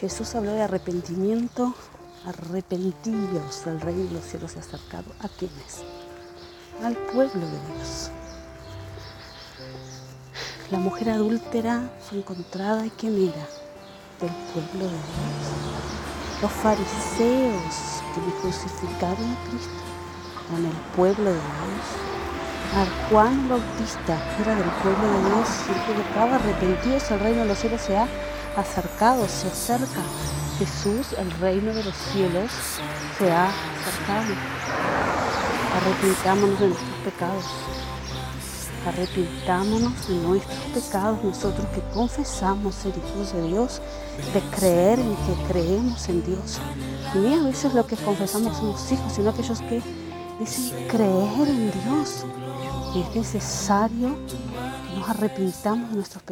Jesús habló de arrepentimiento, arrepentidos, el reino de los cielos se ha acercado. ¿A quiénes? Al pueblo de Dios. La mujer adúltera fue encontrada y quién era? Del pueblo de Dios. Los fariseos que le crucificaron a Cristo en el pueblo de Dios. A Juan Bautista era del pueblo de Dios y predicaba arrepentidos, el reino de los cielos se ha acercado, se acerca. Jesús, el reino de los cielos, se ha acercado. Arrepintámonos de nuestros pecados. Arrepintámonos de nuestros pecados, nosotros que confesamos ser hijos de Dios, de creer en que creemos en Dios. Y a veces lo que confesamos somos hijos, sino aquellos que dicen creer Es necesario que nos arrepintamos de nuestros pecados.